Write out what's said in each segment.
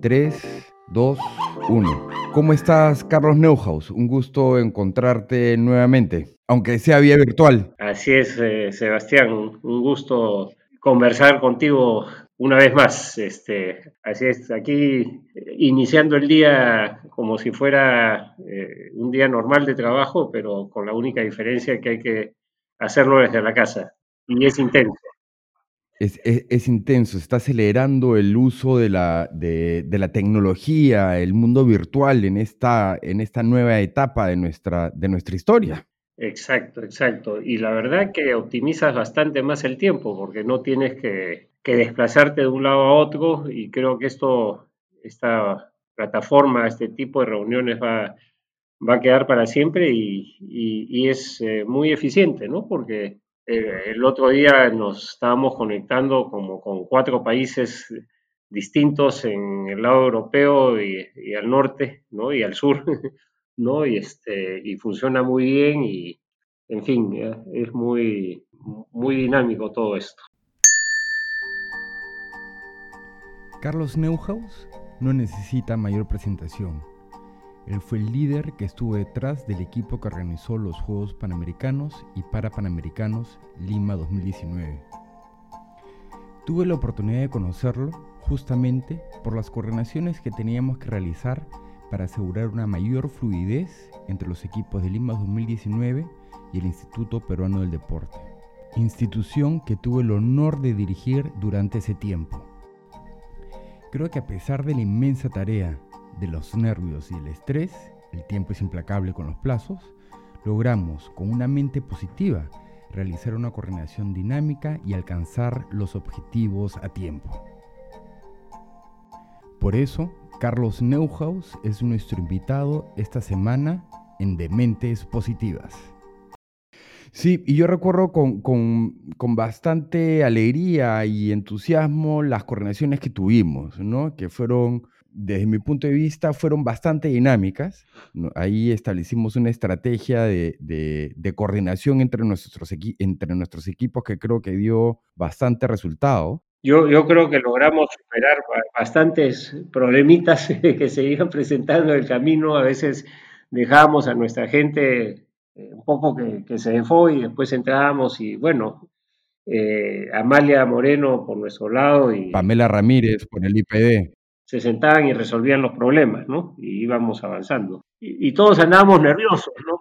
3, 2, 1. ¿Cómo estás, Carlos Neuhaus? Un gusto encontrarte nuevamente, aunque sea vía virtual. Así es, eh, Sebastián, un gusto conversar contigo una vez más. Este, así es, aquí iniciando el día como si fuera eh, un día normal de trabajo, pero con la única diferencia que hay que hacerlo desde la casa. Y es intenso. Es, intenso, está acelerando el uso de la, de, la, tecnología, el mundo virtual en esta, en esta nueva etapa de nuestra, de nuestra historia. Exacto, exacto. Y la verdad que optimizas bastante más el tiempo porque no tienes que, desplazarte de un lado a otro y creo que esto, esta plataforma, este tipo de reuniones va, va a quedar para siempre y, es eh, muy eficiente, ¿no? Porque el otro día nos estábamos conectando como con cuatro países distintos en el lado europeo y, al norte, ¿no? Y al sur. ¿no? Y, este, y funciona muy bien y, en fin, es muy, muy dinámico todo esto. Carlos Neuhaus no necesita mayor presentación. Él fue el líder que estuvo detrás del equipo que organizó los Juegos Panamericanos y Parapanamericanos Lima 2019. Tuve la oportunidad de conocerlo justamente por las coordinaciones que teníamos que realizar para asegurar una mayor fluidez entre los equipos de Lima 2019 y el Instituto Peruano del Deporte, institución que tuve el honor de dirigir durante ese tiempo. Creo que a pesar de la inmensa tarea, de los nervios y el estrés, el tiempo es implacable con los plazos, logramos con una mente positiva realizar una coordinación dinámica y alcanzar los objetivos a tiempo. Por eso, Carlos Neuhaus es nuestro invitado esta semana en Dementes Positivas. Sí, y yo recuerdo con, bastante alegría y entusiasmo las coordinaciones que tuvimos, ¿no? Que fueron, desde mi punto de vista, fueron bastante dinámicas. Ahí establecimos una estrategia de, coordinación entre nuestros, entre nuestros equipos que creo que dio bastante resultado. Yo, yo creo que logramos superar bastantes problemitas que se iban presentando en el camino. A veces dejábamos a nuestra gente eh, un poco que, se enfó y después entrábamos y bueno, eh, Amalia Moreno por nuestro lado y Pamela Ramírez por el IPD. Se sentaban y resolvían los problemas, ¿no? Y íbamos avanzando y, todos andábamos nerviosos, ¿no?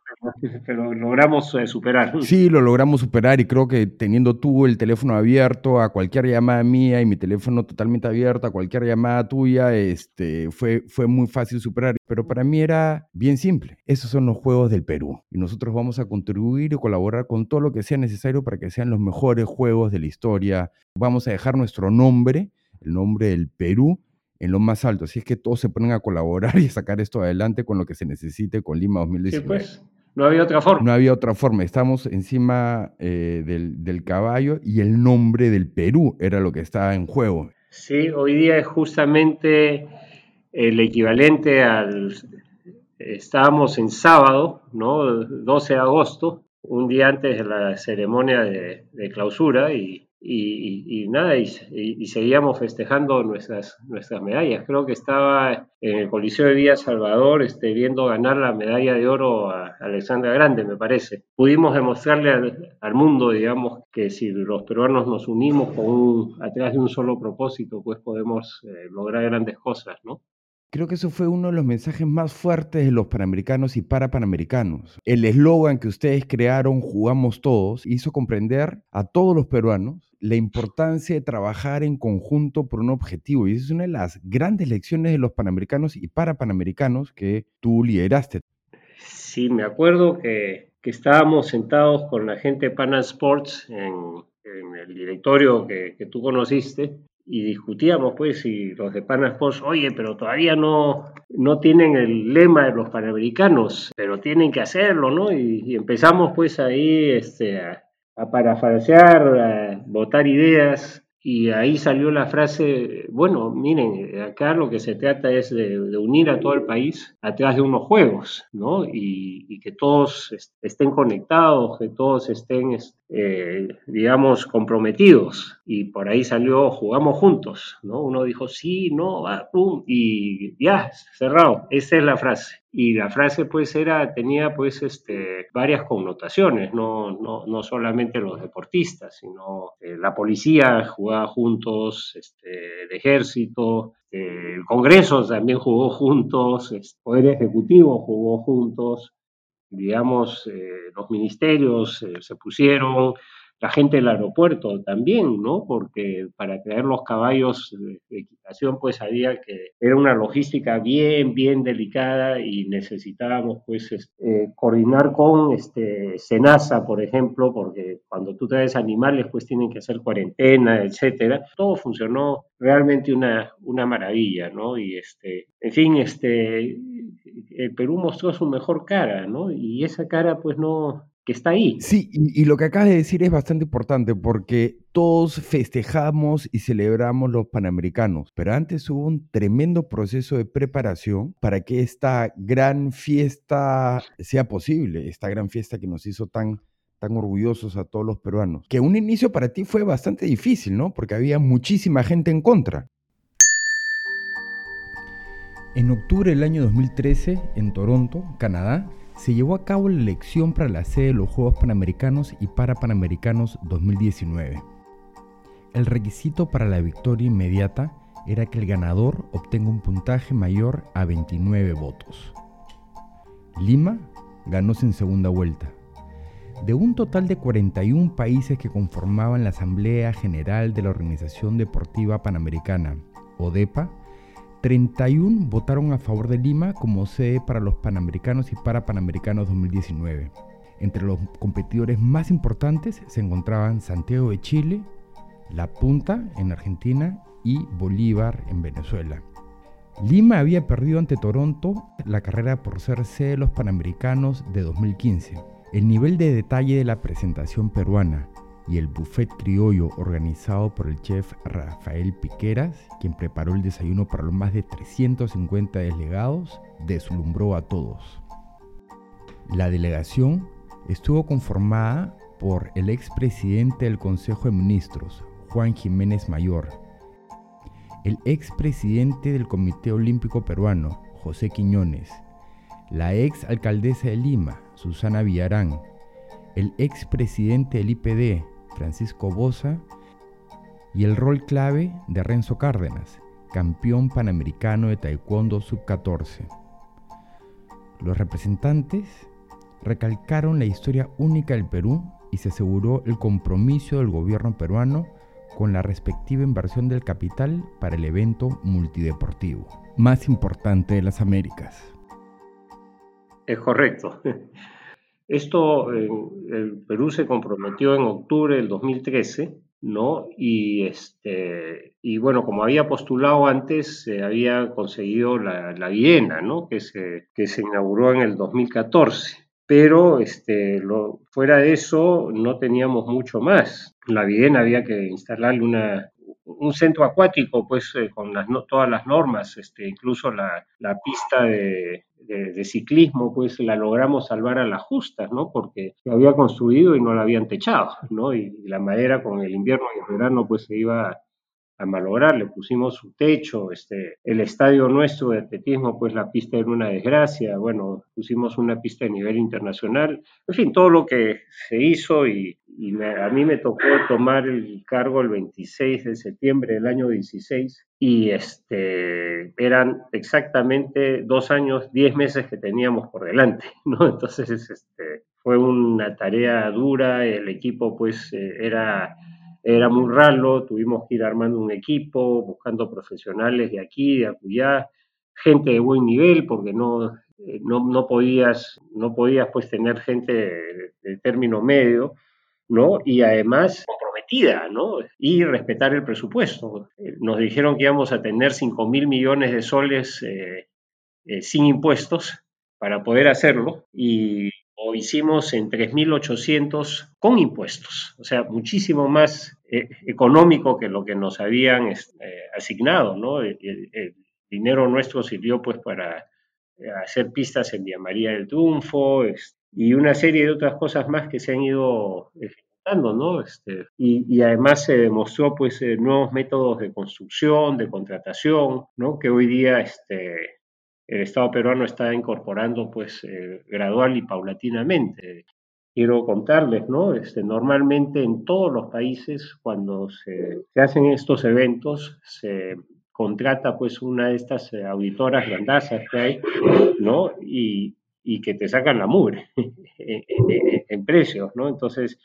Pero, logramos eh, superar. Sí, lo logramos superar y creo que teniendo tú el teléfono abierto a cualquier llamada mía y mi teléfono totalmente abierto a cualquier llamada tuya, este, fue, fue muy fácil superar. Pero para mí era bien simple. Esos son los Juegos del Perú y nosotros vamos a contribuir y colaborar con todo lo que sea necesario para que sean los mejores Juegos de la historia. Vamos a dejar nuestro nombre, el nombre del Perú, en lo más alto. Así es que todos se ponen a colaborar y sacar esto adelante con lo que se necesite con Lima 2019. Sí, pues, no había otra forma. No había otra forma. Estamos encima eh, del, caballo y el nombre del Perú era lo que estaba en juego. Sí, hoy día es justamente el equivalente al... Estábamos en sábado, ¿no? 12 de agosto, un día antes de la ceremonia de, de clausura y y, nada, y, seguíamos festejando nuestras, nuestras medallas. Creo que estaba en el Coliseo de Villa Salvador este, viendo ganar la medalla de oro a Alexandra Grande, me parece. Pudimos demostrarle al, mundo, digamos, que si los peruanos nos unimos con un, atrás de un solo propósito, pues podemos eh, lograr grandes cosas, ¿no? Creo que eso fue uno de los mensajes más fuertes de los panamericanos y para panamericanos. El eslogan que ustedes crearon, Jugamos Todos, hizo comprender a todos los peruanos la importancia de trabajar en conjunto por un objetivo. Y esa es una de las grandes lecciones de los panamericanos y para panamericanos que tú lideraste. Sí, me acuerdo que, estábamos sentados con la gente de Pana Sports en, el directorio que, que tú conociste y discutíamos, pues, y los de Sports, oye, pero todavía no, no tienen el lema de los panamericanos, pero tienen que hacerlo, ¿no? Y, empezamos, pues, ahí este, a, a parafrasear, a votar ideas, y ahí salió la frase, bueno, miren, acá lo que se trata es de, unir a todo el país atrás de unos juegos, ¿no? Y, que todos estén conectados, que todos estén, eh, digamos, comprometidos. Y por ahí salió, jugamos juntos, ¿no? Uno dijo, sí, no, va, pum, y ya, cerrado. Esa es la frase y la frase pues era, tenía pues este, varias connotaciones, no, no, no solamente los deportistas, sino eh, la policía jugaba juntos, este, el ejército, el Congreso también jugó juntos, el Poder Ejecutivo jugó juntos, digamos, eh, los ministerios eh, se pusieron, la gente del aeropuerto también, ¿no? Porque para traer los caballos de, equitación, pues había que, era una logística bien, bien delicada y necesitábamos, pues, este, coordinar con este, Senasa, por ejemplo, porque cuando tú traes animales, pues tienen que hacer cuarentena, etcétera. Todo funcionó realmente una, una maravilla, ¿no? Y este, en fin, este, el Perú mostró su mejor cara, ¿no? Y esa cara, pues, no, que está ahí. Sí, y, lo que acabas de decir es bastante importante porque todos festejamos y celebramos los Panamericanos, pero antes hubo un tremendo proceso de preparación para que esta gran fiesta sea posible, esta gran fiesta que nos hizo tan tan orgullosos a todos los peruanos. Que un inicio para ti fue bastante difícil, ¿no? Porque había muchísima gente en contra. En octubre del año 2013, en Toronto, Canadá, se llevó a cabo la elección para la sede de los Juegos Panamericanos y Parapanamericanos 2019. El requisito para la victoria inmediata era que el ganador obtenga un puntaje mayor a 29 votos. Lima ganó en segunda vuelta. De un total de 41 países que conformaban la Asamblea General de la Organización Deportiva Panamericana, ODEPA, 31 votaron a favor de Lima como sede para los Panamericanos y Parapanamericanos 2019. Entre los competidores más importantes se encontraban Santiago de Chile, La Punta en Argentina y Bolívar en Venezuela. Lima había perdido ante Toronto la carrera por ser sede de los Panamericanos de 2015. El nivel de detalle de la presentación peruana y el buffet criollo organizado por el chef Rafael Piqueras, quien preparó el desayuno para los más de 350 delegados, deslumbró a todos. La delegación estuvo conformada por el expresidente del Consejo de Ministros, Juan Jiménez Mayor, el expresidente del Comité Olímpico Peruano, José Quiñones, la ex alcaldesa de Lima, Susana Villarán, el expresidente del IPD, Francisco Bosa, y el rol clave de Renzo Cárdenas, campeón panamericano de Taekwondo Sub-14. Los representantes recalcaron la historia única del Perú y se aseguró el compromiso del gobierno peruano con la respectiva inversión del capital para el evento multideportivo más importante de las Américas. Es correcto. Esto, el Perú se comprometió en octubre del 2013, ¿no? Y, este, y bueno, como había postulado antes, se había conseguido la, la Viena, ¿no? Que se, que se inauguró en el 2014 pero este, lo, fuera de eso no teníamos mucho más. La Viena había que instalarle una, un centro acuático, pues eh, con las, todas las normas, este, incluso la, pista de, ciclismo, pues la logramos salvar a las justas, ¿no? Porque se había construido y no la habían techado, ¿no? Y, la madera con el invierno y el verano, pues se iba a malograr, le pusimos su techo, este, el estadio nuestro de atletismo, pues la pista era una desgracia, bueno, pusimos una pista de nivel internacional, en fin, todo lo que se hizo y, a mí me tocó tomar el cargo el 26 de septiembre del año 16 y este, eran exactamente dos años, diez meses que teníamos por delante, ¿no? Entonces, este, fue una tarea dura, el equipo pues eh, era era muy raro, tuvimos que ir armando un equipo, buscando profesionales de aquí, de acullá, gente de buen nivel, porque no, eh, no, podías, no podías pues tener gente de, término medio, ¿no? Y además comprometida, ¿no? Y respetar el presupuesto. Eh, nos dijeron que íbamos a tener 5 mil millones de soles eh, sin impuestos para poder hacerlo y lo hicimos en 3.800 con impuestos, o sea, muchísimo más eh, económico que lo que nos habían este, asignado, ¿no? El, dinero nuestro sirvió pues para eh, hacer pistas en Vía María del Triunfo y una serie de otras cosas más que se han ido ejecutando, ¿no? Este, y, además se demostró pues nuevos métodos de construcción, de contratación, ¿no? Que hoy día este, el Estado peruano está incorporando pues eh, gradual y paulatinamente. Quiero contarles, ¿no? Este, normalmente en todos los países cuando se, hacen estos eventos se contrata pues una de estas eh, auditoras grandazas que hay, ¿no? Y, y que te sacan la mugre en, precios, ¿no? Entonces,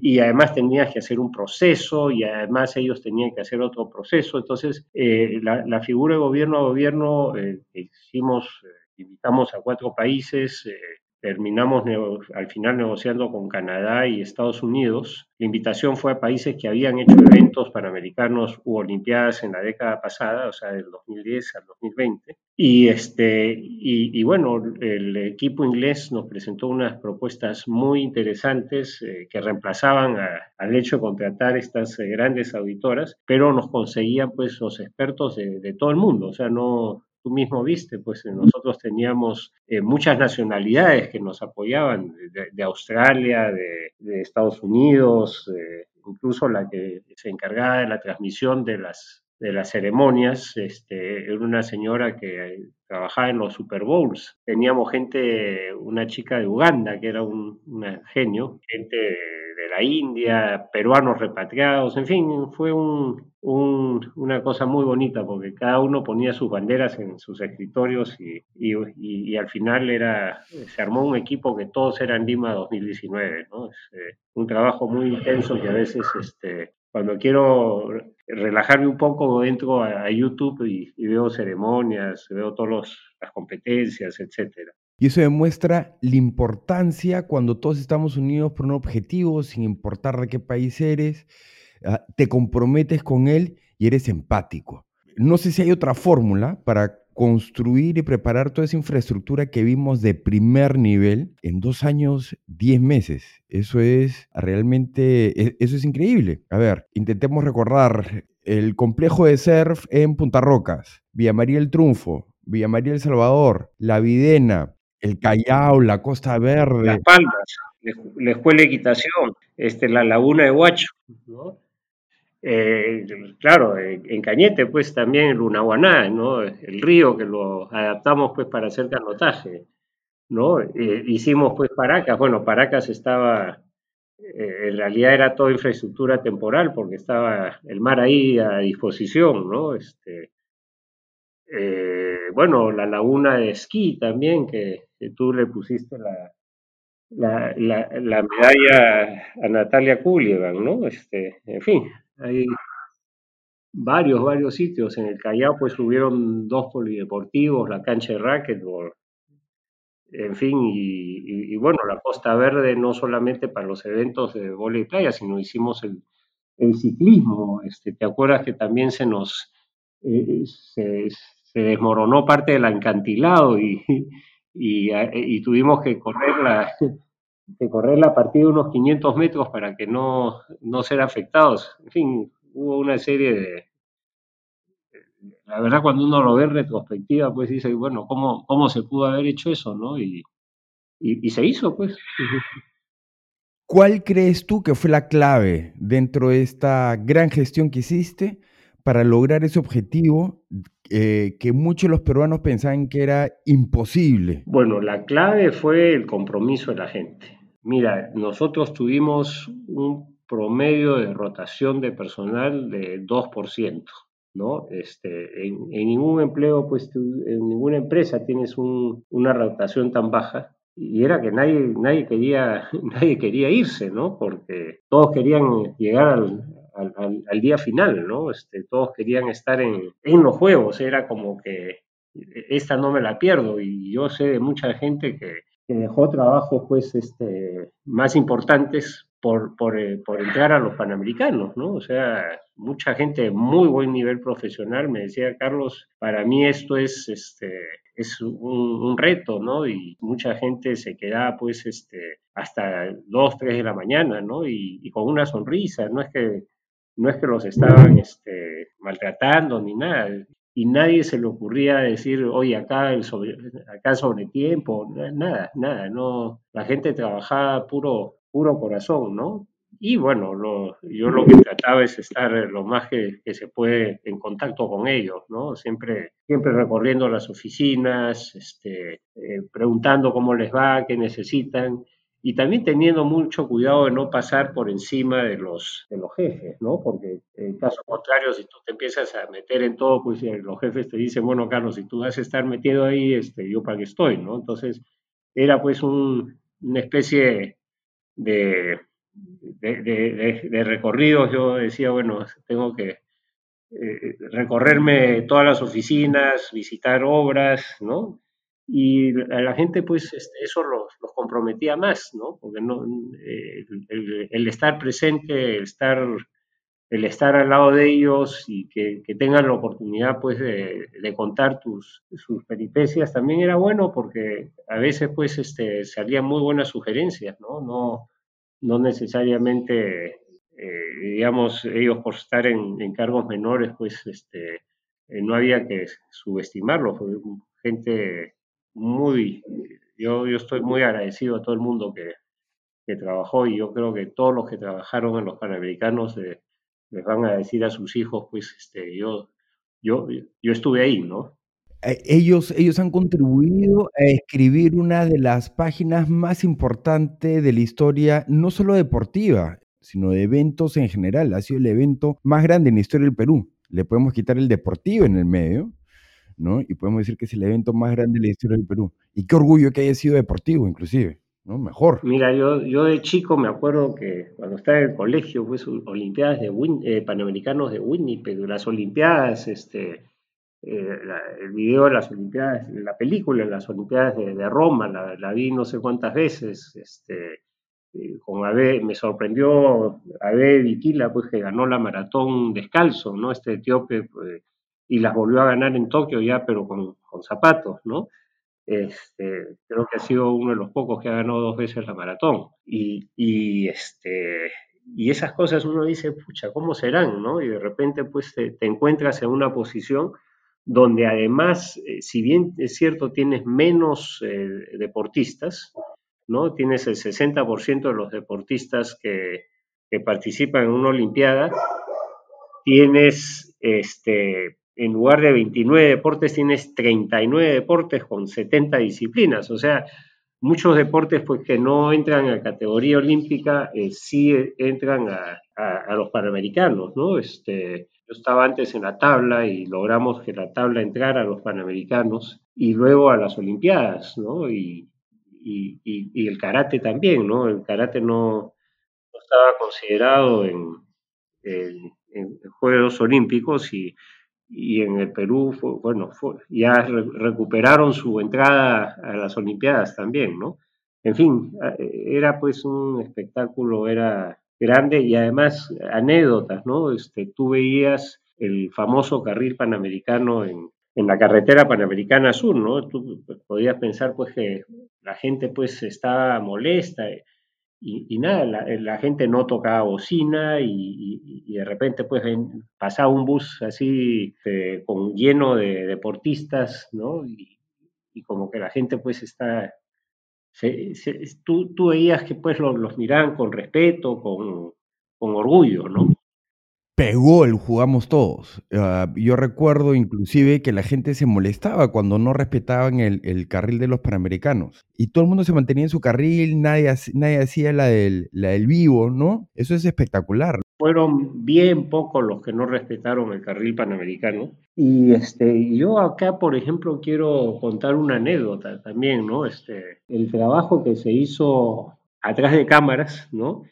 y además tenías que hacer un proceso y además ellos tenían que hacer otro proceso. Entonces, eh, la, figura de gobierno a gobierno, eh, hicimos, eh, invitamos a cuatro países, terminamos al final negociando con Canadá y Estados Unidos. La invitación fue a países que habían hecho eventos panamericanos u olimpiadas en la década pasada, o sea, del 2010 al 2020. Y, este, y, bueno, el equipo inglés nos presentó unas propuestas muy interesantes eh, que reemplazaban al hecho de contratar estas eh, grandes auditoras, pero nos conseguían pues los expertos de, de todo el mundo, o sea, no, tú mismo viste, pues eh, nosotros teníamos eh, muchas nacionalidades que nos apoyaban, de, Australia, de, Estados Unidos, eh, incluso la que se encargaba de la transmisión de las, de las ceremonias, este, era una señora que trabajaba en los Super Bowls. Teníamos gente, una chica de Uganda que era un, genio, gente de la India, peruanos repatriados, en fin, fue un, una cosa muy bonita porque cada uno ponía sus banderas en sus escritorios y, al final era, se armó un equipo que todos eran Lima 2019, ¿no? Es, eh, un trabajo muy intenso que a veces este, cuando quiero relajarme un poco entro a, YouTube y, veo ceremonias, veo todas las competencias, etcétera. Y eso demuestra la importancia cuando todos estamos unidos por un objetivo, sin importar de qué país eres, ah, te comprometes con él y eres empático. No sé si hay otra fórmula para construir y preparar toda esa infraestructura que vimos de primer nivel en dos años, diez meses. Eso es realmente, e, eso es increíble. A ver, intentemos recordar el complejo de surf en Punta Rocas, Villa María el Triunfo, Villa María el Salvador, La Videna, el Callao, la Costa Verde. Las Palmas, la Escuela de Equitación, este, la Laguna de Huacho, eh, claro, en Cañete, pues también el Lunaguaná, ¿no? El río que lo adaptamos pues para hacer canotaje, ¿no? Eh, hicimos pues Paracas, bueno, Paracas estaba, eh, en realidad era toda infraestructura temporal porque estaba el mar ahí a disposición, ¿no? Este, bueno, la laguna de esquí también, que que tú le pusiste la, la, medalla a Natalia Kulievan, ¿no? Este, en fin, hay varios, varios sitios. En el Callao pues hubieron dos polideportivos, la cancha de racquetball, en fin, y, bueno, la Costa Verde no solamente para los eventos de vóley y playa, sino hicimos el, ciclismo. Este, ¿Te acuerdas que también se nos eh, se, se, desmoronó parte del acantilado y, eh, y, tuvimos que correr la, que correr la partida unos 500 metros para que no, no ser afectados. En fin, hubo una serie de... La verdad, cuando uno lo ve en retrospectiva, pues dice, bueno, ¿cómo, cómo se pudo haber hecho eso? ¿no? Y, y, y se hizo, pues. ¿Cuál crees tú que fue la clave dentro de esta gran gestión que hiciste para lograr ese objetivo eh, que muchos de los peruanos pensaban que era imposible? Bueno, la clave fue el compromiso de la gente. Mira, nosotros tuvimos un promedio de rotación de personal de 2%, ¿no? Este, en, ningún empleo, pues, en ninguna empresa tienes una rotación tan baja y era que nadie, nadie, quería, nadie quería irse, ¿no? Porque todos querían llegar al, al, día final, ¿no? Este, todos querían estar en, los juegos, era como que esta no me la pierdo y yo sé de mucha gente que, dejó trabajos pues este, más importantes por, eh, por, entrar a los Panamericanos, ¿no? O sea, mucha gente de muy buen nivel profesional me decía, Carlos, para mí esto es, este, es un, reto, ¿no? Y mucha gente se quedaba pues este, hasta 2, 3 de la mañana, ¿no? Y, con una sonrisa, no es que, no es que los estaban este, maltratando ni nada y nadie se le ocurría decir, oye, acá, el sobre, acá nada, nada, no, la gente trabajaba puro, puro corazón, ¿no? Y bueno, lo, yo lo que trataba es estar lo más que, se puede en contacto con ellos, ¿no? Siempre, siempre recorriendo las oficinas, este, eh, preguntando cómo les va, qué necesitan y también teniendo mucho cuidado de no pasar por encima de los, de los jefes, ¿no? Porque en caso contrario, si tú te empiezas a meter en todo, pues eh, los jefes te dicen, bueno, Carlos, si tú vas a estar metido ahí, este, yo para qué estoy, ¿no? Entonces, era pues un, una especie de, de, de. Yo decía, bueno, tengo que eh, recorrerme todas las oficinas, visitar obras, ¿no? Y a la gente pues este, eso los, comprometía más, ¿no? Porque no, eh, el, estar presente, el estar, el estar al lado de ellos y que, tengan la oportunidad pues de, contar tus, sus peripecias también era bueno porque a veces pues este, salían muy buenas sugerencias, ¿no? No, no necesariamente, eh, digamos, ellos por estar en, cargos menores pues este, eh, no había que subestimarlos, gente muy, yo, yo estoy muy agradecido a todo el mundo que, que trabajó y yo creo que todos los que trabajaron en los Panamericanos les van a decir a sus hijos, pues este, yo, yo, yo estuve ahí, ¿no? Eh, ellos, ellos han contribuido a escribir una de las páginas más importantes de la historia, no solo deportiva, sino de eventos en general. Ha sido el evento más grande en la historia del Perú. Le podemos quitar el deportivo en el medio, ¿no? Y podemos decir que es el evento más grande de la historia del Perú. Y qué orgullo que haya sido deportivo, inclusive, ¿no? Mejor. Mira, yo, yo de chico me acuerdo que cuando estaba en el colegio, pues, Olimpiadas de eh, Panamericanos de Winnipeg, las Olimpiadas, este, eh, el video de las Olimpiadas, la película de las Olimpiadas de, Roma, la, vi no sé cuántas veces, este, eh, con Abe, me sorprendió Abe Viquila, pues que ganó la maratón descalzo, ¿no? Este etíope, pues, y las volvió a ganar en Tokio ya, pero con, con zapatos, ¿no? Este, creo que ha sido uno de los pocos que ha ganado dos veces la maratón. Y, y, este, y esas cosas uno dice, pucha, ¿cómo serán? ¿no? Y de repente pues te, encuentras en una posición donde además, eh, si bien es cierto, tienes menos eh, deportistas, ¿no? Tienes el 60% de los deportistas que, que participan en una Olimpiada, tienes este, en lugar de 29 deportes tienes 39 deportes con 70 disciplinas. O sea, muchos deportes pues que no entran a categoría olímpica eh, sí entran a, los panamericanos, ¿no? Este, yo estaba antes en la tabla y logramos que la tabla entrara a los panamericanos y luego a las olimpiadas, ¿no? Y, el karate también, ¿no? El karate no, estaba considerado en, en Juegos Olímpicos y y en el Perú, bueno, ya recuperaron su entrada a las Olimpiadas también, ¿no? En fin, era pues un espectáculo, era grande y además anécdotas, ¿no? Este, tú veías el famoso carril panamericano en, en la carretera panamericana sur, ¿no? Tú podías pensar pues que la gente pues estaba molesta, y, nada, la, gente no tocaba bocina y, de repente pues pasaba un bus así eh, con lleno de deportistas, ¿no? Y, como que la gente pues está, tú, tú, veías que pues los, los miraban con respeto, con, con orgullo, ¿no? Pegó el jugamos todos. Ah, yo recuerdo inclusive que la gente se molestaba cuando no respetaban el, carril de los panamericanos. Y todo el mundo se mantenía en su carril, nadie, nadie hacía la del, la del vivo, ¿no? Eso es espectacular. Fueron bien pocos los que no respetaron el carril panamericano. Y este, yo acá, por ejemplo, quiero contar una anécdota también, ¿no? Este, el trabajo que se hizo atrás de cámaras, ¿no?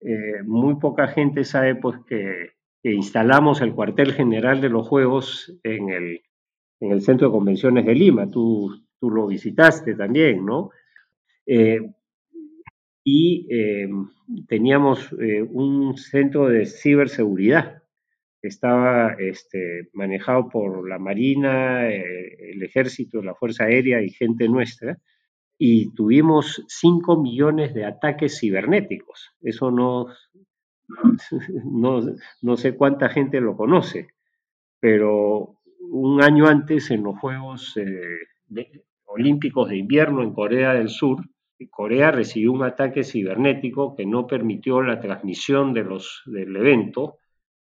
Eh, muy poca gente sabe pues que que instalamos el cuartel general de los Juegos en el, en el Centro de Convenciones de Lima. Tú, tú lo visitaste también, ¿no? y teníamos un centro de ciberseguridad estaba este, manejado por la Marina, el Ejército, la Fuerza Aérea y gente nuestra, y tuvimos 5 millones de ataques cibernéticos. Eso no, no, sé cuánta gente lo conoce, pero un año antes en los Juegos eh, Olímpicos de Invierno en Corea del Sur, Corea recibió un ataque cibernético que no permitió la transmisión de los, del evento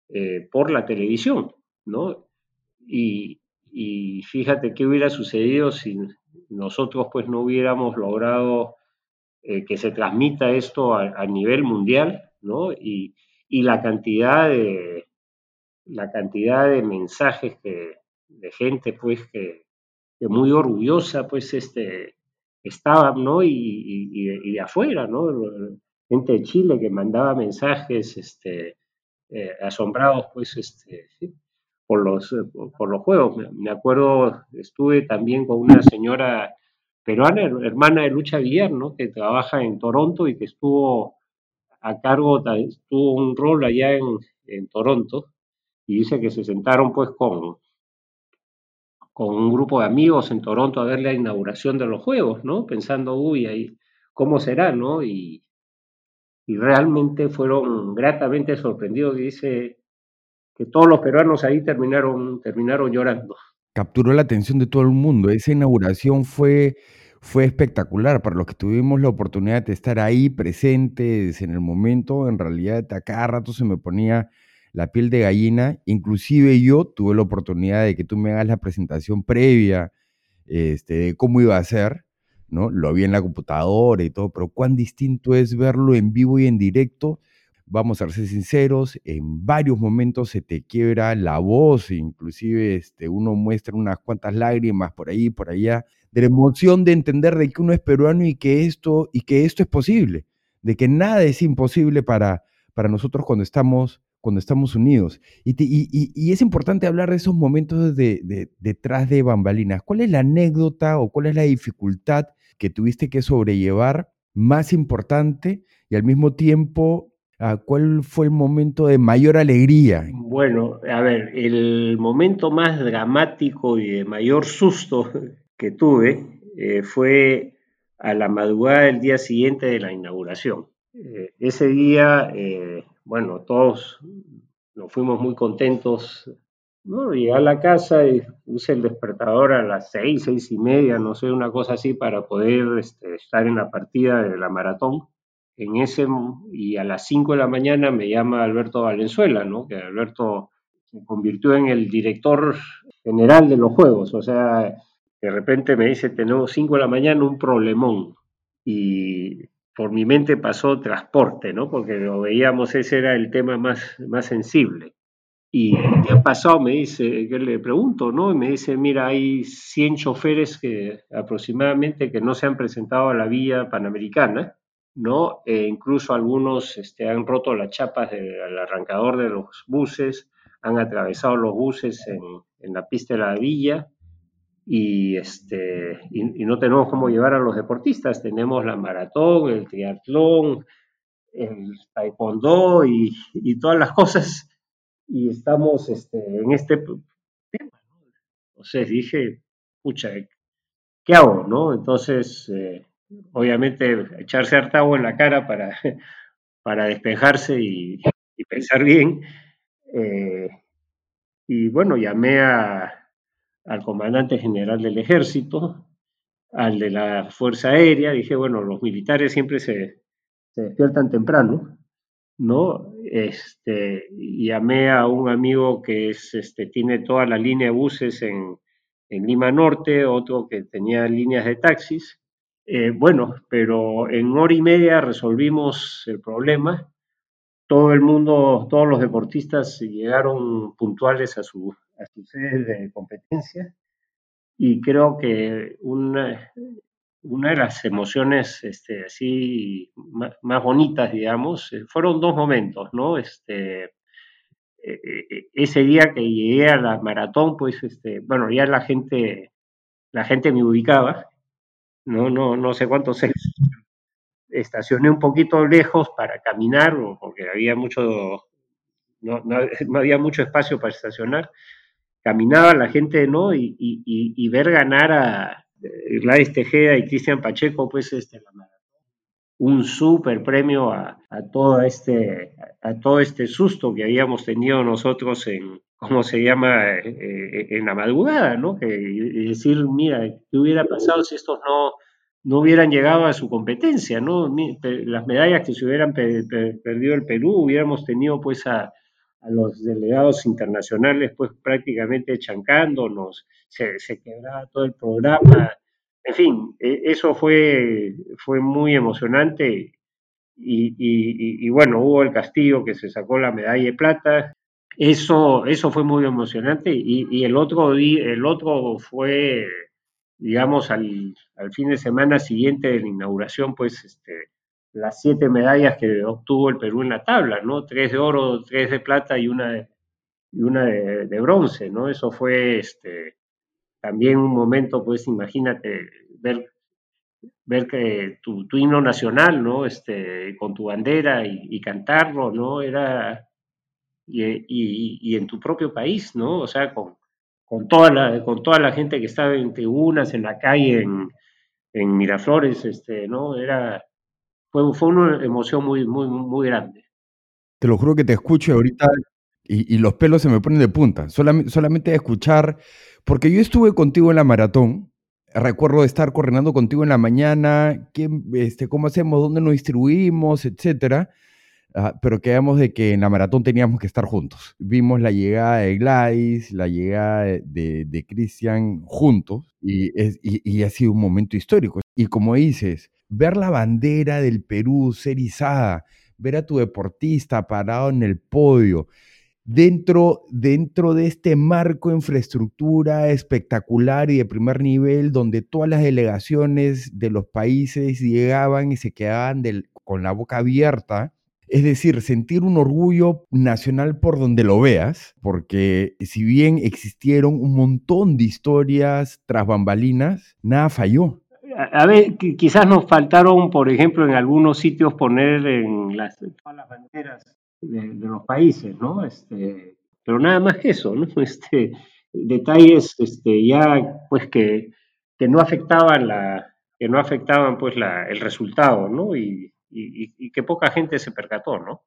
eh, por la televisión, ¿no? Y, y fíjate qué hubiera sucedido si nosotros pues no hubiéramos logrado eh, que se transmita esto a, nivel mundial, ¿no? Y, la cantidad de la cantidad de mensajes que, de gente pues que, muy orgullosa pues este estaba, ¿no? Y, afuera, ¿no? Gente de Chile que mandaba mensajes este, eh, asombrados pues este, por los, eh, por los juegos. Me acuerdo, estuve también con una señora peruana, hermana de Lucha Villar, que trabaja en Toronto y que estuvo a cargo, tuvo un rol allá en, en Toronto, y dice que se sentaron pues con, con un grupo de amigos en Toronto a ver la inauguración de los Juegos, ¿no? Pensando, uy, ahí, ¿cómo será, no? Y, y realmente fueron gratamente sorprendidos, dice, que todos los peruanos ahí terminaron, terminaron llorando. Capturó la atención de todo el mundo. Esa inauguración fue, fue espectacular. Para los que tuvimos la oportunidad de estar ahí presentes en el momento, en realidad a cada rato se me ponía la piel de gallina. Inclusive yo tuve la oportunidad de que tú me hagas la presentación previa este, de cómo iba a ser, ¿no? Lo vi en la computadora y todo, pero cuán distinto es verlo en vivo y en directo vamos a ser sinceros, en varios momentos se te quiebra la voz, inclusive este, uno muestra unas cuantas lágrimas por ahí, por allá, de la emoción de entender de que uno es peruano y que esto, y que esto es posible, de que nada es imposible para, para nosotros cuando estamos, cuando estamos unidos. Y, y, es importante hablar de esos momentos de, detrás de bambalinas. ¿Cuál es la anécdota o cuál es la dificultad que tuviste que sobrellevar más importante y al mismo tiempo Ah, ¿Cuál fue el momento de mayor alegría? Bueno, a ver, el momento más dramático y de mayor susto que tuve eh, fue a la madrugada del día siguiente de la inauguración. Eh, ese día, eh, bueno, todos nos fuimos muy contentos. ¿no? Llegué a la casa y puse el despertador a las seis, seis y media, no sé, una cosa así, para poder este, estar en la partida de la maratón en ese, y a las 5 de la mañana me llama Alberto Valenzuela, ¿no? Que Alberto se convirtió en el director general de los juegos, o sea, de repente me dice, tenemos 5 de la mañana un problemón, y por mi mente pasó transporte, ¿no? Porque lo veíamos, ese era el tema más, más sensible. Y ¿qué ha pasado? Me dice, que le pregunto, ¿no? Y me dice, mira, hay 100 choferes que aproximadamente que no se han presentado a la vía panamericana, ¿no? E incluso algunos este, han roto las chapas del arrancador de los buses, han atravesado los buses en, la pista de la villa y, este, y, no tenemos cómo llevar a los deportistas. Tenemos la maratón, el triatlón, el taekwondo y, todas las cosas y estamos este, en este tema. Entonces dije, pucha, ¿qué hago? No? Entonces... Eh, obviamente echarse harta agua en la cara para, para despejarse y, pensar bien. Eh, y bueno, llamé al comandante general del ejército, al de la Fuerza Aérea, dije, bueno, los militares siempre se, despiertan temprano, ¿no? Este, llamé a un amigo que es, este, tiene toda la línea de buses en, en Lima Norte, otro que tenía líneas de taxis, eh, bueno, pero en hora y media resolvimos el problema. Todo el mundo, todos los deportistas llegaron puntuales a su, a su sede de competencia y creo que una, una de las emociones este, así más, bonitas, digamos, eh, fueron dos momentos, ¿no? Este, eh, ese día que llegué a la maratón, pues, este, bueno, ya la gente, la gente me ubicaba no, no, no sé cuántos estacioné un poquito lejos para caminar, porque había mucho, no, no, había mucho espacio para estacionar. Caminaba la gente, ¿no? Y, y, y ver ganar a Gladys Tejeda y Cristian Pacheco, pues, este, un súper premio a, todo este, a todo este susto que habíamos tenido nosotros en, ¿cómo se llama?, eh, eh, en la madrugada, ¿no? Que, decir, mira, ¿qué hubiera pasado si estos no, no hubieran llegado a su competencia, ¿no? Las medallas que se hubieran perdido el Perú, hubiéramos tenido pues a, los delegados internacionales pues prácticamente chancándonos, se, se quebraba todo el programa, en fin, e, eso fue, fue muy emocionante y, bueno, hubo el Castillo que se sacó la medalla de plata. Eso, eso fue muy emocionante y, el, otro el otro fue, digamos, al, fin de semana siguiente de la inauguración, pues este, las siete medallas que obtuvo el Perú en la tabla, ¿no? Tres de oro, tres de plata y una de, y una de, bronce, ¿no? Eso fue este, también un momento, pues imagínate, ver, ver que tu, himno nacional, ¿no? Este, con tu bandera y, cantarlo, ¿no? Era, y, en tu propio país, ¿no? O sea, con, con, toda, la, con toda la gente que estaba en tribunas, en la calle, en, en Miraflores, este, ¿no? Era, fue, fue una emoción muy, muy, muy grande. Te lo juro que te escucho ahorita y, los pelos se me ponen de punta. Solamente, solamente escuchar porque yo estuve contigo en la maratón, recuerdo estar coordinando contigo en la mañana, este, cómo hacemos, dónde nos distribuimos, etcétera. Ah, pero quedamos de que en la maratón teníamos que estar juntos. Vimos la llegada de Gladys, la llegada de, de Cristian juntos y, y, ha sido un momento histórico. Y como dices, ver la bandera del Perú ser izada, ver a tu deportista parado en el podio, dentro, dentro de este marco infraestructura espectacular y de primer nivel, donde todas las delegaciones de los países llegaban y se quedaban con la boca abierta. Es decir, sentir un orgullo nacional por donde lo veas, porque si bien existieron un montón de historias tras bambalinas, nada falló. A ver, quizás nos faltaron, por ejemplo, en algunos sitios poner en las, todas las banderas de, los países, ¿no? Este, pero nada más que eso, ¿no? Este, detalles este, ya pues que, que no afectaban la que no afectaban pues la, el resultado, ¿no? Y, y, que poca gente se percató, ¿no?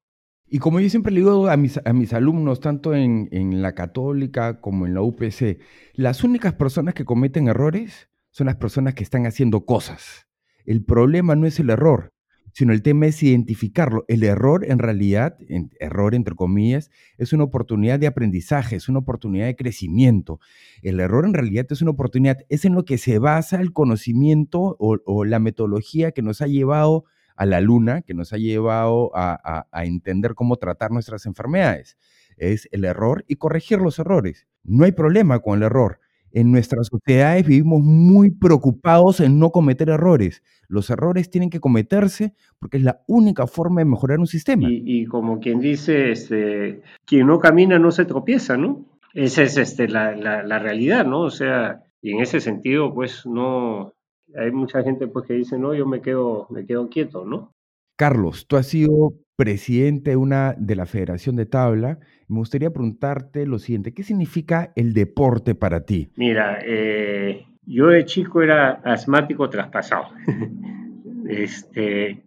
Y como yo siempre le digo a mis, a mis alumnos, tanto en, en, la católica como en la UPC, las únicas personas que cometen errores son las personas que están haciendo cosas. El problema no es el error, sino el tema es identificarlo. El error, en realidad, error entre comillas, es una oportunidad de aprendizaje, es una oportunidad de crecimiento. El error, en realidad, es una oportunidad, es en lo que se basa el conocimiento o, la metodología que nos ha llevado a la luna, que nos ha llevado a, a entender cómo tratar nuestras enfermedades. Es el error y corregir los errores. No hay problema con el error en nuestras sociedades vivimos muy preocupados en no cometer errores. Los errores tienen que cometerse porque es la única forma de mejorar un sistema. Y, como quien dice, este, quien no camina no se tropieza, ¿no? Esa es este, la, la, realidad, ¿no? O sea, y en ese sentido, pues no, hay mucha gente pues que dice, no, yo me quedo, me quedo quieto, ¿no? Carlos, tú has sido presidente de una de la Federación de Tabla. Me gustaría preguntarte lo siguiente, ¿qué significa el deporte para ti? Mira, eh, yo de chico era asmático traspasado. este,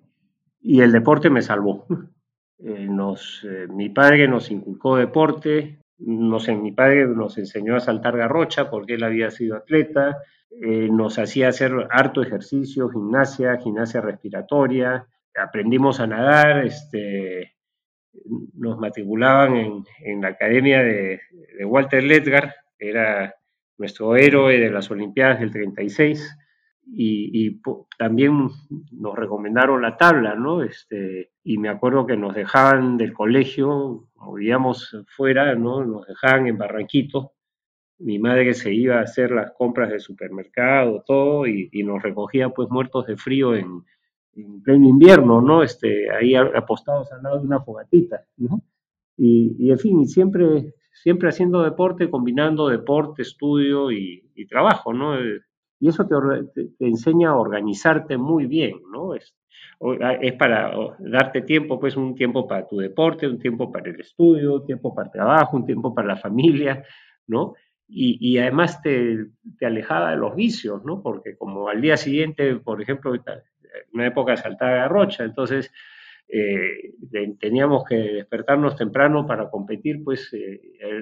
y el deporte me salvó. Eh, nos, eh, mi padre nos inculcó deporte, nos, mi padre nos enseñó a saltar garrocha porque él había sido atleta, nos hacía hacer harto ejercicio, gimnasia, gimnasia respiratoria, aprendimos a nadar, este, nos matriculaban en, la academia de, Walter Ledgar, era nuestro héroe de las Olimpiadas del 36, y, también nos recomendaron la tabla, ¿no? Este, y me acuerdo que nos dejaban del colegio, como fuera, ¿no? Nos dejaban en Barranquito. Mi madre se iba a hacer las compras del supermercado, todo, y, y nos recogía pues muertos de frío en, en pleno invierno, ¿no? Este, ahí apostados al lado de una fogatita, ¿no? Y, en fin, siempre, siempre haciendo deporte, combinando deporte, estudio y, trabajo, ¿no? y eso te, enseña a organizarte muy bien, ¿no? Es, es para darte tiempo, pues un tiempo para tu deporte, un tiempo para el estudio, un tiempo para el trabajo, un tiempo para la familia, ¿no? Y, además te, te, alejaba de los vicios, ¿no? Porque como al día siguiente, por ejemplo, una época saltaba a Rocha, entonces eh, teníamos que despertarnos temprano para competir, pues, eh,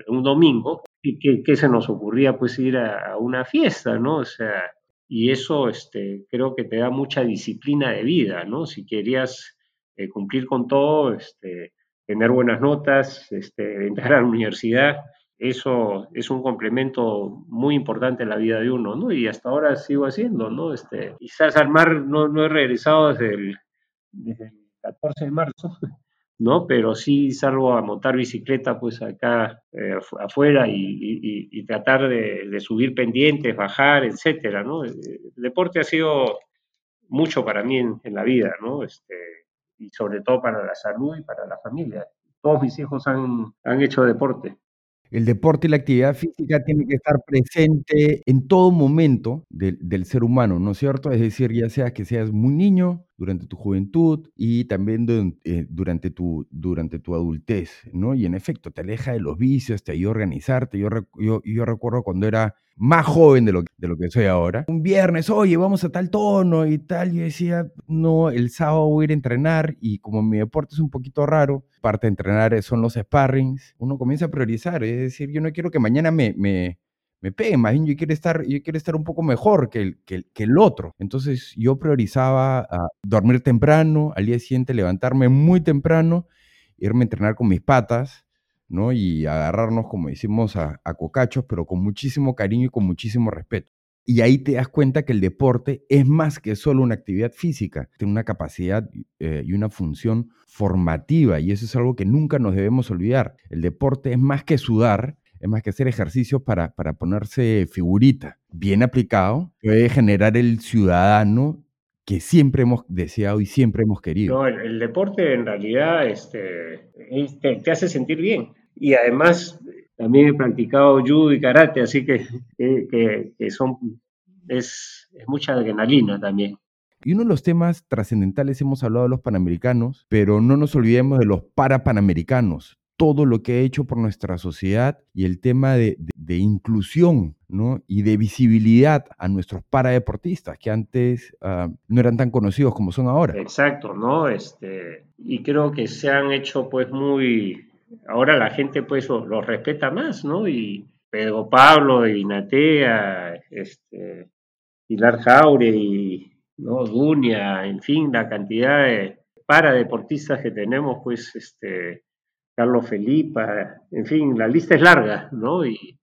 un domingo, y que, se nos ocurría, pues, ir a, una fiesta, ¿no? O sea, y eso, este, creo que te da mucha disciplina de vida, ¿no? Si querías eh, cumplir con todo, este, tener buenas notas, este, entrar a la universidad, eso es un complemento muy importante en la vida de uno, ¿no? Y hasta ahora sigo haciendo, ¿no? Este, quizás al mar no, no he regresado desde el, desde el 14 de marzo, ¿no? Pero sí salgo a montar bicicleta, pues acá eh, afuera y, tratar de, subir pendientes, bajar, etcétera, ¿no? El, deporte ha sido mucho para mí en, la vida, ¿no? Este, y sobre todo para la salud y para la familia. Todos mis hijos han, han hecho deporte. El deporte y la actividad física tiene que estar presente en todo momento del, ser humano, ¿no es cierto? Es decir, ya sea que seas muy niño, durante tu juventud y también eh, durante, tu, durante tu adultez, ¿no? Y en efecto, te aleja de los vicios, te ayuda a organizarte. Yo, yo, yo recuerdo cuando era más joven de lo, de lo que soy ahora. Un viernes, oye, vamos a tal tono y tal. Yo decía, no, el sábado voy a ir a entrenar y como mi deporte es un poquito raro, parte de entrenar son los sparrings, uno comienza a priorizar. Es decir, yo no quiero que mañana me, me me peguen, más yo quiero estar, yo quiero estar un poco mejor que el, que, el otro. Entonces yo priorizaba a dormir temprano, al día siguiente levantarme muy temprano, irme a entrenar con mis patas, ¿no? Y agarrarnos, como decimos, a, cocachos, pero con muchísimo cariño y con muchísimo respeto. Y ahí te das cuenta que el deporte es más que solo una actividad física, tiene una capacidad eh, y una función formativa, y eso es algo que nunca nos debemos olvidar. El deporte es más que sudar, es más que hacer ejercicios para, para ponerse figurita. Bien aplicado, puede generar el ciudadano que siempre hemos deseado y siempre hemos querido. No, el, deporte en realidad este, te, hace sentir bien. Y además también he practicado judo y karate, así que, que, son, es, es, mucha adrenalina también. Y uno de los temas trascendentales hemos hablado de los panamericanos, pero no nos olvidemos de los parapanamericanos todo lo que ha hecho por nuestra sociedad y el tema de, inclusión ¿no? y de visibilidad a nuestros paradeportistas que antes ah, no eran tan conocidos como son ahora. Exacto, ¿no? Este, y creo que se han hecho pues muy, ahora la gente pues los respeta más, ¿no? Y Pedro Pablo, y Natea, este, Pilar Jauregui, ¿no? Dunia, en fin, la cantidad de paradeportistas que tenemos pues este Carlos Felipa, en fin, la lista es larga, ¿no? Y,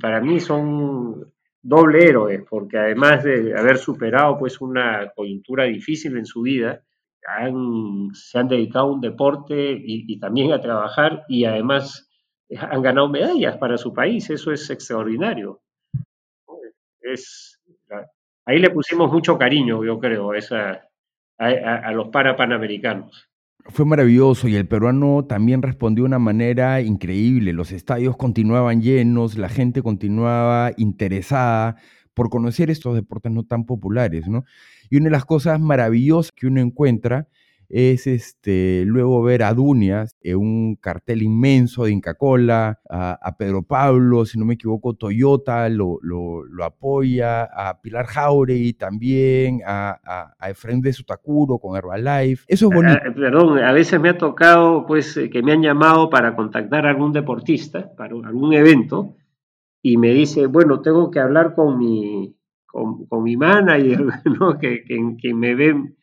para mí son doble héroes, porque además de haber superado pues una coyuntura difícil en su vida, se han dedicado a un deporte y, también a trabajar y además han ganado medallas para su país, eso es extraordinario. Ahí le pusimos mucho cariño, yo creo, a los parapanamericanos. Fue maravilloso y el peruano también respondió de una manera increíble. Los estadios continuaban llenos, la gente continuaba interesada por conocer estos deportes no tan populares, ¿no? Y una de las cosas maravillosas que uno encuentra es este, luego ver a Dunias, en un cartel inmenso de Inca Cola, a, Pedro Pablo, si no me equivoco, Toyota lo, lo, apoya, a Pilar Jauregui también, a, a, de Sutakuro con Herbalife. Eso es bonito. Ah, perdón, a veces me ha tocado pues eh, que me han llamado para contactar a algún deportista, para algún evento, y me dice, bueno, tengo que hablar con mi, con, mi manager, ¿no? que, que me ve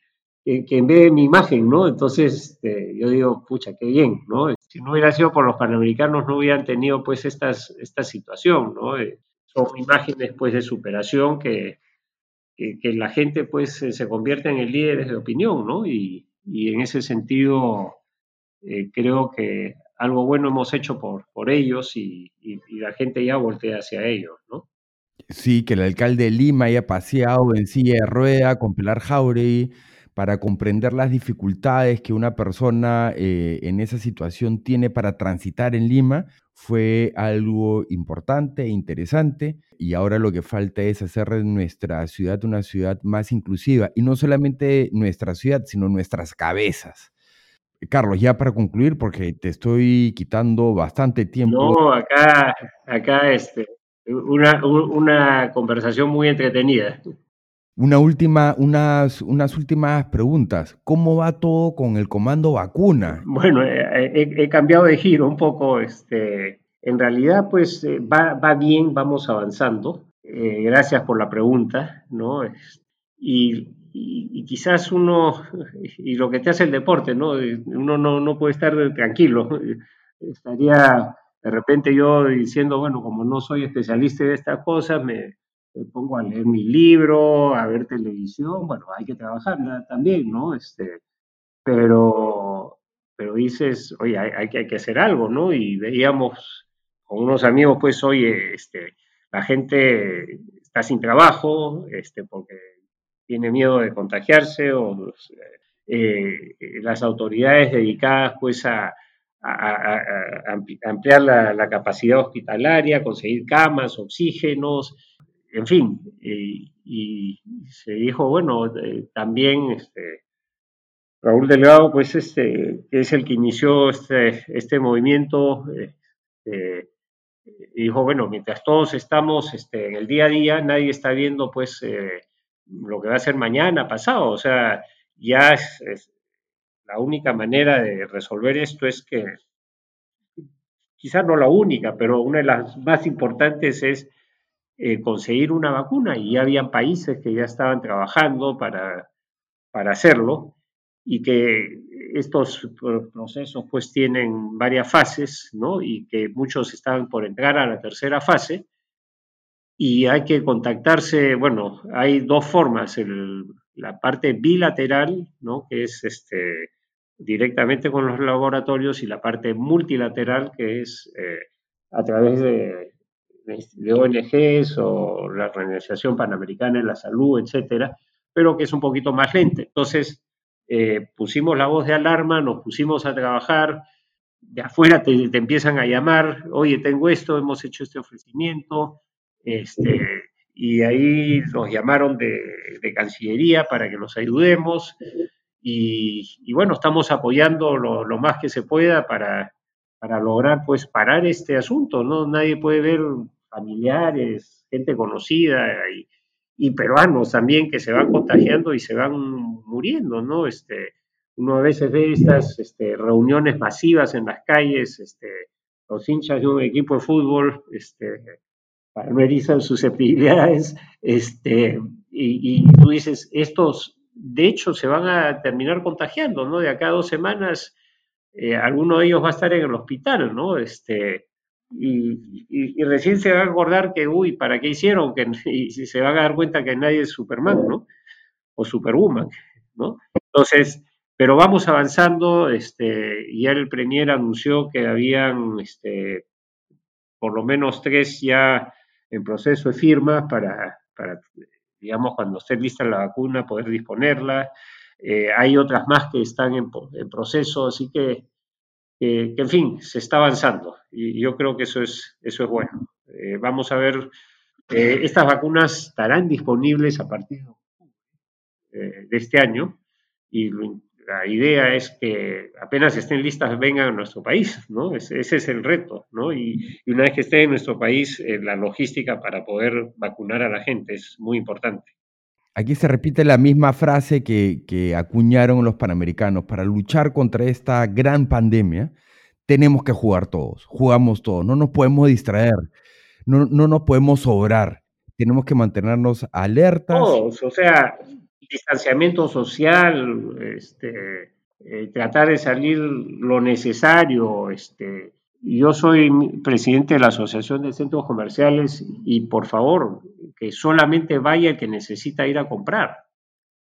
que, ve mi imagen, ¿no? Entonces este, yo digo, pucha, qué bien, ¿no? Si no hubiera sido por los panamericanos no hubieran tenido pues estas, esta situación, ¿no? Eh, son imágenes pues de superación que, que, la gente pues se convierte en líderes de opinión, ¿no? Y, y en ese sentido eh, creo que algo bueno hemos hecho por, por ellos y, y, la gente ya voltea hacia ellos, ¿no? Sí, que el alcalde de Lima haya paseado en silla de rueda con Pilar Jauregui, para comprender las dificultades que una persona eh, en esa situación tiene para transitar en Lima, fue algo importante e interesante y ahora lo que falta es hacer de nuestra ciudad una ciudad más inclusiva y no solamente nuestra ciudad, sino nuestras cabezas. Carlos, ya para concluir, porque te estoy quitando bastante tiempo. No, acá, acá este, una, una conversación muy entretenida. Una última, unas, unas últimas preguntas. ¿Cómo va todo con el comando vacuna? Bueno, he, cambiado de giro un poco. Este, en realidad, pues eh, va, va bien, vamos avanzando. Eh, gracias por la pregunta, ¿no? Y, y, quizás uno, y lo que te hace el deporte, ¿no? Uno no, no puede estar tranquilo. Estaría de repente yo diciendo, bueno, como no soy especialista de estas cosas, me, me pongo a leer mi libro, a ver televisión, bueno, hay que trabajarla también, ¿no? Este, pero, pero dices, oye, hay, que, hacer algo, ¿no? Y veíamos con unos amigos, pues, oye, este, la gente está sin trabajo, este, porque tiene miedo de contagiarse, o eh, las autoridades dedicadas, pues, a, ampliar la, capacidad hospitalaria, conseguir camas, oxígenos, en fin, y, se dijo, bueno, eh, también este, Raúl Delgado, pues este, que es el que inició este, este movimiento, este, dijo, bueno, mientras todos estamos este, en el día a día, nadie está viendo pues eh, lo que va a ser mañana, pasado, o sea, ya es, la única manera de resolver esto es que, quizás no la única, pero una de las más importantes es eh, conseguir una vacuna y ya habían países que ya estaban trabajando para, para hacerlo y que estos procesos pues tienen varias fases, ¿no? Y que muchos estaban por entrar a la tercera fase y hay que contactarse, bueno, hay dos formas, la parte bilateral, ¿no? Que es este, directamente con los laboratorios y la parte multilateral que es eh, a través de de ONGs o la Organización Panamericana de la Salud, etcétera, pero que es un poquito más lenta. Entonces, eh, pusimos la voz de alarma, nos pusimos a trabajar, de afuera te, empiezan a llamar, oye, tengo esto, hemos hecho este ofrecimiento, este, y ahí nos llamaron de, Cancillería para que nos ayudemos, y, bueno, estamos apoyando lo, lo, más que se pueda para, para lograr pues parar este asunto, ¿no? Nadie puede ver familiares, gente conocida y, peruanos también que se van contagiando y se van muriendo, ¿no? Este, uno a veces ve estas este, reuniones masivas en las calles, este, los hinchas de un equipo de fútbol, este, parametrizan susceptibilidades, este, y, y, tú dices, estos de hecho se van a terminar contagiando, ¿no? De acá a dos semanas, eh, alguno de ellos va a estar en el hospital, ¿no? Este, y, recién se va a acordar que, uy, ¿para qué hicieron? Que, y se va a dar cuenta que nadie es Superman, ¿no? O Superwoman, ¿no? Entonces, pero vamos avanzando, este, ya el Premier anunció que habían, este, por lo menos tres ya en proceso de firma para, para digamos, cuando esté lista la vacuna, poder disponerla. Eh, hay otras más que están en, en proceso, así que que, en fin, se está avanzando y yo creo que eso es, eso es bueno. Eh, vamos a ver, eh, estas vacunas estarán disponibles a partir de, eh, este año y la idea es que apenas estén listas vengan a nuestro país, ¿no? Ese, es el reto, ¿no? Y, y, una vez que esté en nuestro país, la logística para poder vacunar a la gente es muy importante. Aquí se repite la misma frase que, acuñaron los panamericanos. Para luchar contra esta gran pandemia, tenemos que jugar todos, jugamos todos, no nos podemos distraer, no, no nos podemos sobrar, tenemos que mantenernos alertas. Todos, o sea, distanciamiento social, este, eh, tratar de salir lo necesario, este, yo soy presidente de la Asociación de Centros Comerciales y por favor, que solamente vaya el que necesita ir a comprar.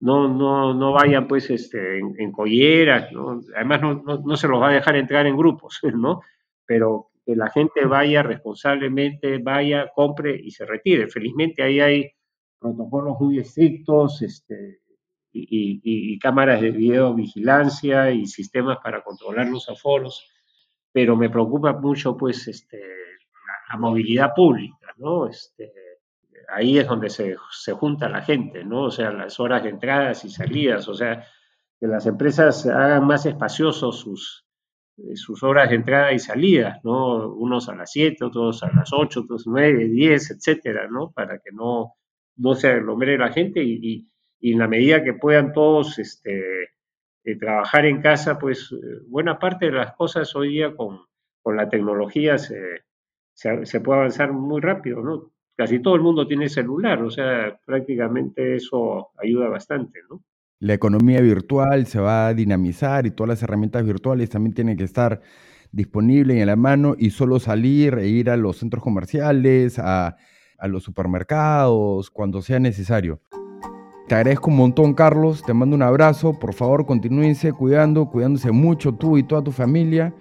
No, no, no vayan pues este, en, colleras, ¿no? además no, no, se los va a dejar entrar en grupos, ¿no? Pero que la gente vaya responsablemente, vaya, compre y se retire. Felizmente ahí hay protocolos muy estrictos este, y, y cámaras de videovigilancia y sistemas para controlar los aforos pero me preocupa mucho pues este, la, movilidad pública, ¿no? Este, ahí es donde se, se, junta la gente, ¿no? O sea, las horas de entradas y salidas, o sea, que las empresas hagan más espaciosos sus, eh, sus horas de entrada y salida, ¿no? Unos a las 7, otros a las 8, otros 9, 10, etcétera, ¿no? Para que no, no se aglomere la gente y, y, en la medida que puedan todos este, eh, trabajar en casa, pues eh, buena parte de las cosas hoy día con, con la tecnología se, se, puede avanzar muy rápido, ¿no? Casi todo el mundo tiene celular, o sea, prácticamente eso ayuda bastante, ¿no? La economía virtual se va a dinamizar y todas las herramientas virtuales también tienen que estar disponibles en la mano y solo salir e ir a los centros comerciales, a, a los supermercados, cuando sea necesario. Te agradezco un montón, Carlos. Te mando un abrazo. Por favor, continúense cuidando, cuidándose mucho tú y toda tu familia.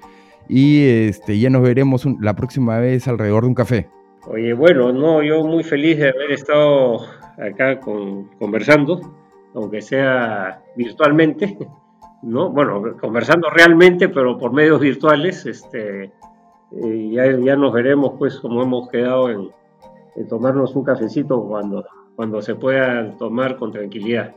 Y este, ya nos veremos la próxima vez alrededor de un café. Oye, bueno, no, yo muy feliz de haber estado acá con, conversando, aunque sea virtualmente, ¿no? Bueno, conversando realmente, pero por medios virtuales. Este, eh, ya, ya nos veremos, pues, como hemos quedado en tomarnos un cafecito cuando cuando se pueda tomar con tranquilidad.